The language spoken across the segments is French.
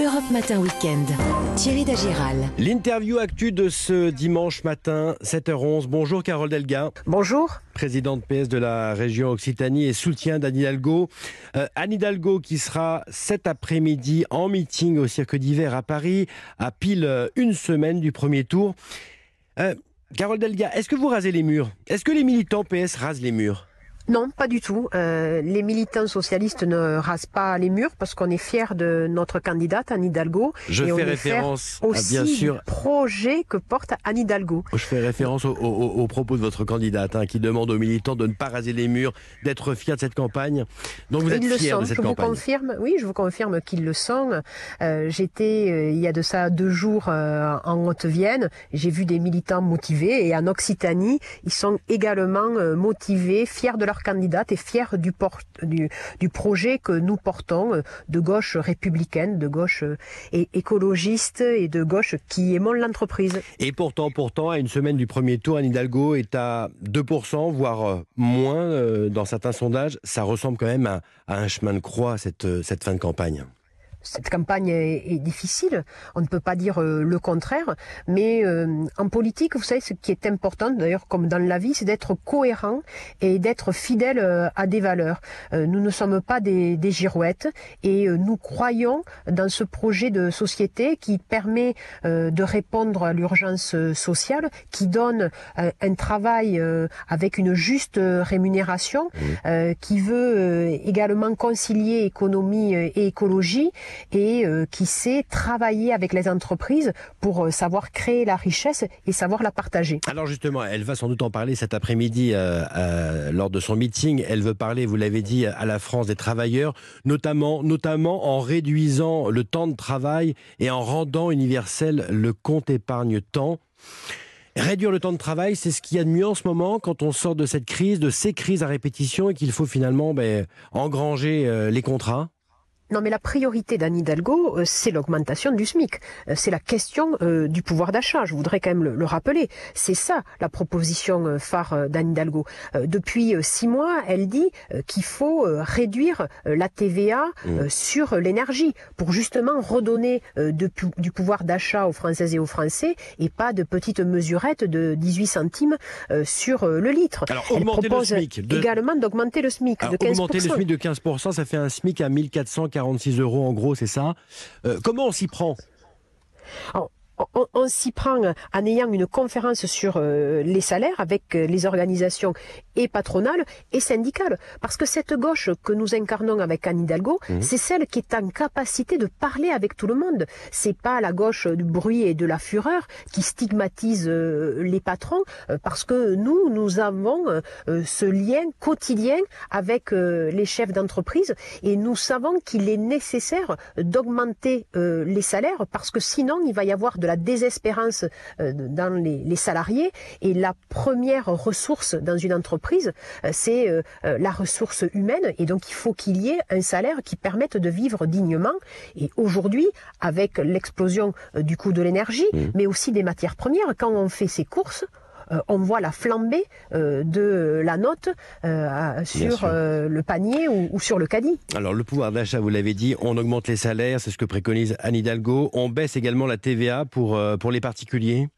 Europe Matin Weekend. Thierry Dagiral. L'interview actu de ce dimanche matin, 7h11. Bonjour Carole Delga. Bonjour. Présidente PS de la région Occitanie et soutien d'Anne Hidalgo. Euh, Anne Hidalgo qui sera cet après-midi en meeting au Cirque d'hiver à Paris, à pile euh, une semaine du premier tour. Euh, Carole Delga, est-ce que vous rasez les murs? Est-ce que les militants PS rasent les murs? Non, pas du tout. Euh, les militants socialistes ne rasent pas les murs parce qu'on est fiers de notre candidate Anne Hidalgo. Je et fais on référence, bien sûr, du projet que porte Anne Hidalgo. Je fais référence au, au- au propos de votre candidate hein, qui demande aux militants de ne pas raser les murs, d'être fiers de cette campagne. Donc vous êtes Ils le fiers sont, de cette je vous confirme. Oui, je vous confirme qu'ils le sont. Euh, J'étais euh, il y a de ça deux jours euh, en Haute-Vienne. J'ai vu des militants motivés et en Occitanie, ils sont également motivés, fiers de leur candidate et fiers du, projet que nous portons euh, de gauche républicaine, de gauche euh, écologiste et de gauche qui aimons l'entreprise. Et pourtant, pourtant, à une semaine du premier tour, Anne Hidalgo est à 2%, voire euh, moins dans certains sondages. Ça ressemble quand même à, un chemin de croix, cette, cette fin de campagne. Cette campagne est, est difficile, on ne peut pas dire euh, le contraire, mais euh, en politique, vous savez, ce qui est important, d'ailleurs comme dans la vie, c'est d'être cohérent et d'être fidèle euh, à des valeurs. Euh, nous ne sommes pas des, des girouettes et euh, nous croyons dans ce projet de société qui permet euh, de répondre à l'urgence sociale, qui donne euh, un travail euh, avec une juste rémunération, euh, qui veut euh, également concilier économie et écologie et euh, qui sait travailler avec les entreprises pour euh, savoir créer la richesse et savoir la partager. Alors justement, elle va sans doute en parler cet après-midi euh, lors de son meeting. Elle veut parler, vous l'avez dit, à la France des travailleurs, notamment, notamment en réduisant le temps de travail et en rendant universel le compte épargne-temps. Réduire le temps de travail, c'est ce qu'il y a de mieux en ce moment quand on sort de cette crise, de ces crises à répétition et qu'il faut finalement ben, engranger les contrats. Non, mais la priorité d'Anne Hidalgo, euh, c'est l'augmentation du SMIC. Euh, C'est la question euh, du pouvoir d'achat. Je voudrais quand même le, le rappeler. C'est ça la proposition euh, phare euh, d'Anne Hidalgo. Euh, Depuis euh, six mois, elle dit euh, qu'il faut euh, réduire euh, la TVA euh, sur l'énergie pour justement redonner euh, de du pouvoir d'achat aux Françaises et aux Français et pas de petites mesurettes de 18 centimes euh, sur euh, le litre. Alors, elle augmenter le propose SMIC de- également d'augmenter le SMIC Alors, de 15%. augmenter le SMIC de 15%, ça fait un SMIC à 1446 euros en gros, c'est ça. Euh, comment on s'y prend? On- on s'y prend en ayant une conférence sur euh, les salaires avec euh, les organisations et patronales et syndicales. Parce que cette gauche que nous incarnons avec Anne Hidalgo, c'est celle qui est en capacité de parler avec tout le monde. C'est pas la gauche du bruit et de la fureur qui stigmatise euh, les patrons, euh, parce que nous, nous avons ce lien quotidien avec euh, les chefs d'entreprise et nous savons qu'il est nécessaire d'augmenter euh, les salaires parce que sinon il va y avoir de la désespérance euh, dans les, les salariés. Et la première ressource dans une entreprise euh, c'est euh, la ressource humaine. Et donc il faut qu'il y ait un salaire qui permette de vivre dignement. Et aujourd'hui avec l'explosion du coût de l'énergie mais aussi des matières premières quand on fait ses courses on voit la flambée euh, de la note euh, sur euh, le panier ou, ou sur le caddie. Alors le pouvoir d'achat, vous l'avez dit, on augmente les salaires, c'est ce que préconise Anne Hidalgo. On baisse également la TVA pour, euh, pour les particuliers?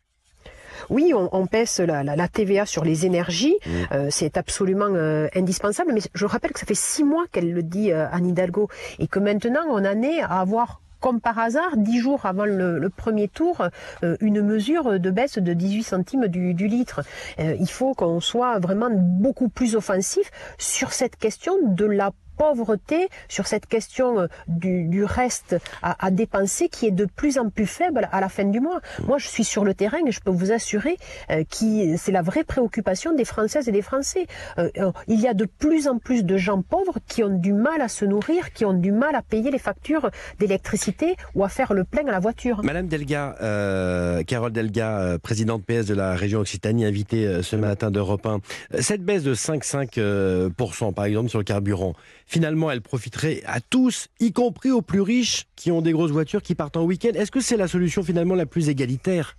Oui, on, on baisse la, la- la TVA sur les énergies, Mmh. euh, c'est absolument euh, indispensable. Mais je rappelle que ça fait six mois qu'elle le dit, euh, Anne Hidalgo, et que maintenant on en est à avoir comme par hasard, dix jours avant le, premier tour, euh, une mesure de baisse de 18 centimes du, du litre. Euh, il faut qu'on soit vraiment beaucoup plus offensif sur cette question de la pauvreté, sur cette question euh, du, reste à, dépenser qui est de plus en plus faible à la fin du mois. Moi, je suis sur le terrain et je peux vous assurer euh, que c'est la vraie préoccupation des Françaises et des Français. Euh, euh, il y a de plus en plus de gens pauvres qui ont du mal à se nourrir, qui ont du mal à payer les factures d'électricité ou à faire le plein à la voiture. Madame Delga, euh, Carole Delga, présidente PS de la région Occitanie, invitée ce matin d'Europe 1. Euh, Cette baisse de 5,5% euh, pour cent, par exemple sur le carburant, finalement elle profiterait à tous, y compris aux plus riches qui ont des grosses voitures qui partent en week-end. Est-ce que c'est la solution finalement la plus égalitaire?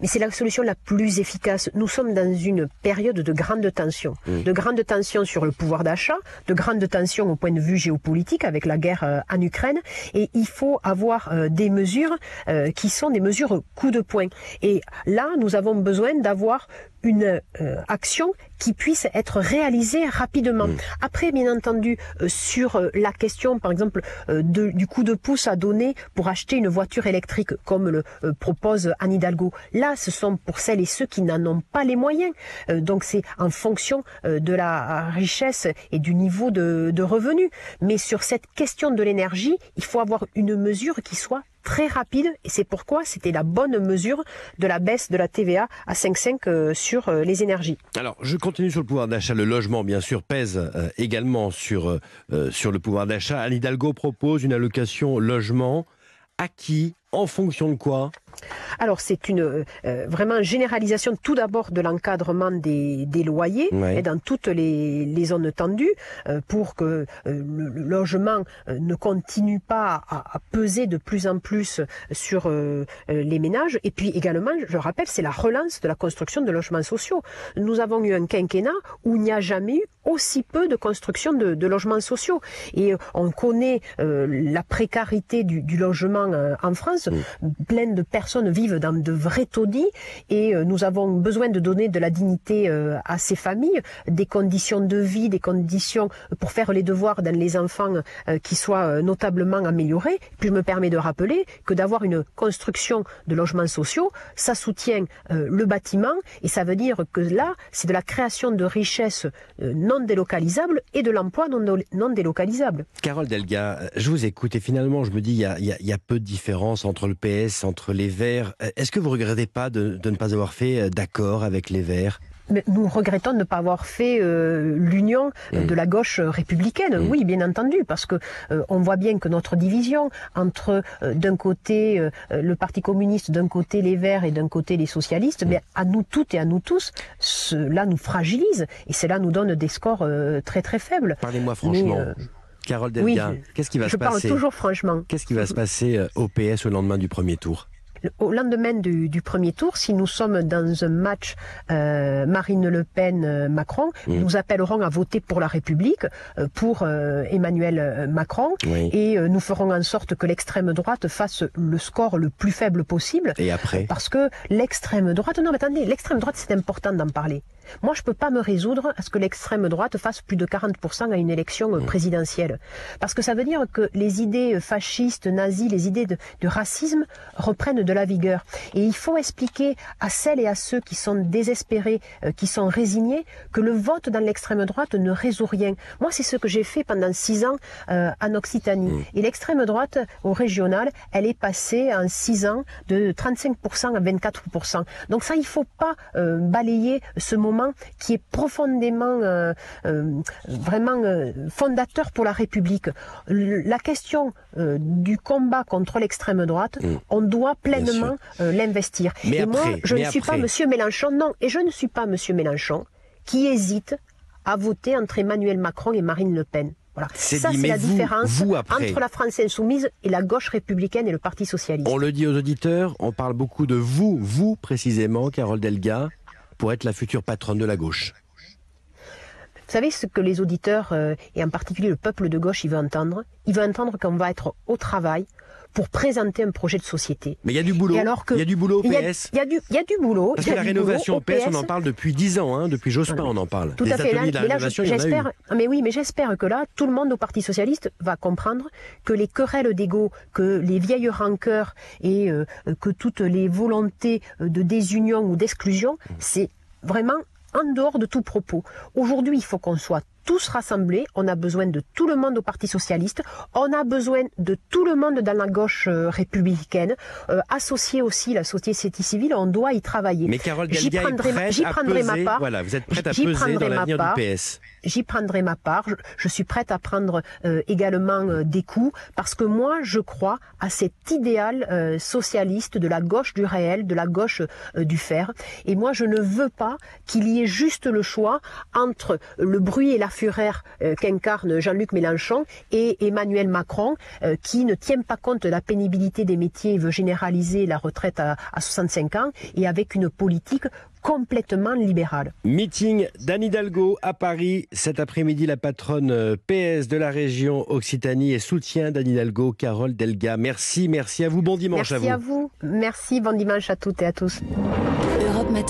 Mais c'est la solution la plus efficace. Nous sommes dans une période de grande tension. De grande tension sur le pouvoir d'achat, de grande tension au point de vue géopolitique avec la guerre euh, en Ukraine. Et il faut avoir euh, des mesures euh, qui sont des mesures coup de poing. Et là, nous avons besoin d'avoir une action qui puisse être réalisée rapidement. Après, bien entendu, sur la question, par exemple, du coup de pouce à donner pour acheter une voiture électrique, comme le propose Anne Hidalgo, Là, ce sont pour celles et ceux qui n'en ont pas les moyens. Euh, donc c'est en fonction euh, de la richesse et du niveau de, de revenus. Mais sur cette question de l'énergie, il faut avoir une mesure qui soit très rapide et c'est pourquoi c'était la bonne mesure de la baisse de la TVA à 5,5 euh, sur les énergies. Alors, je continue sur le pouvoir d'achat. Le logement, bien sûr, pèse également sur, sur le pouvoir d'achat. Anne Hidalgo propose une allocation logement à qui, en fonction de quoi? Alors c'est une euh, euh, vraiment généralisation tout d'abord de l'encadrement des, loyers et dans toutes les, zones tendues euh, pour que le, logement ne continue pas à, peser de plus en plus sur les ménages. Et puis également, je rappelle, c'est la relance de la construction de logements sociaux. Nous avons eu un quinquennat où il n'y a jamais eu aussi peu de construction de, logements sociaux. Et on connaît la précarité du, logement en France, pleine de personnes personnes vivent dans de vrais taudis et euh, nous avons besoin de donner de la dignité euh, à ces familles, des conditions de vie, des conditions pour faire les devoirs dans les enfants euh, qui soient notablement améliorées. Puis je me permets de rappeler que d'avoir une construction de logements sociaux, ça soutient le bâtiment et ça veut dire que là, c'est de la création de richesses non délocalisables et de l'emploi non, délocalisable. Carole Delga, je vous écoute et finalement je me dis il y y a peu de différence entre le PS, entre les Verts. Euh, est-ce que vous regrettez pas de, ne pas avoir fait euh, d'accord avec les Verts? Nous regrettons de ne pas avoir fait euh, l'union de la gauche républicaine. Oui, bien entendu, parce que on voit bien que notre division entre d'un côté le Parti communiste, d'un côté les Verts et d'un côté les socialistes, mais à nous toutes et à nous tous, cela nous fragilise et cela nous donne des scores très très faibles. Parlez-moi franchement. Carole Delga, qu'est-ce qui va se passer Je parle toujours franchement. Qu'est-ce qui va se passer au PS au lendemain du premier tour? Au lendemain du, premier tour, si nous sommes dans un match euh, Marine Le Pen-Macron, mmh. nous appellerons à voter pour la République, euh, pour euh, Emmanuel Macron, et nous ferons en sorte que l'extrême droite fasse le score le plus faible possible. Et après? Parce que l'extrême droite, non mais attendez, l'extrême droite c'est important d'en parler. Moi, je ne peux pas me résoudre à ce que l'extrême droite fasse plus de 40% à une élection mmh. présidentielle. Parce que ça veut dire que les idées fascistes, nazies, les idées de, de racisme reprennent de la vigueur. Et il faut expliquer à celles et à ceux qui sont désespérés, euh, qui sont résignés, que le vote dans l'extrême droite ne résout rien. Moi, c'est ce que j'ai fait pendant six ans euh, en Occitanie. Mmh. Et l'extrême droite, au régional, elle est passée en six ans de 35% à 24%. Donc ça, il ne faut pas euh, balayer ce moment qui est profondément, euh, vraiment fondateur pour la République. la question du combat contre l'extrême droite, mm. on doit pleinement l'investir. Et moi, je ne suis pas Monsieur Mélenchon, non, et je ne suis pas Monsieur Mélenchon qui hésite à voter entre Emmanuel Macron et Marine Le Pen. Voilà. Ça, c'est la différence entre la France insoumise et la gauche républicaine et le Parti socialiste. On le dit aux auditeurs, on parle beaucoup de vous, vous précisément, Carole Delga pour être la future patronne de la gauche vous savez ce que les auditeurs, euh, et en particulier le peuple de gauche, il veut entendre? Il veut entendre qu'on va être au travail pour présenter un projet de société. Mais il y a du boulot. il y a du boulot au PS. Il y, a du, y a du boulot. Parce que la rénovation au PS, on en parle depuis 10 ans. Hein, depuis Jospin, on en parle. Tout à fait. j'espère. Mais oui, mais j'espère que là, tout le monde au Parti socialiste va comprendre que les querelles d'ego, que les vieilles rancœurs et euh, que toutes les volontés de désunion ou d'exclusion, mmh. c'est vraiment en dehors de tout propos. Aujourd'hui, il faut qu'on soit tous rassemblés. On a besoin de tout le monde au Parti socialiste. On a besoin de tout le monde dans la gauche euh, républicaine. Euh, associer aussi la société civile, on doit y travailler. Mais Carole j'y prendrai, j'y prendrai ma part. Voilà, vous êtes prête à peser dans l'avenir du PS. J'y prendrai ma part. Je, suis prête à prendre euh, également des coups parce que moi, je crois à cet idéal socialiste de la gauche du réel, de la gauche du fer. Et moi, je ne veux pas qu'il y ait juste le choix entre le bruit et la fureur qu'incarne Jean-Luc Mélenchon et Emmanuel Macron, qui ne tient pas compte de la pénibilité des métiers et veut généraliser la retraite à, à 65 ans, et avec une politique complètement libérale. Meeting d'Anne Hidalgo à Paris. Cet après-midi, la patronne euh, PS de la région Occitanie et soutien d'Anne Hidalgo, Carole Delga. Merci, merci à vous. Bon dimanche merci à vous. Merci à vous. Merci, bon dimanche à toutes et à tous.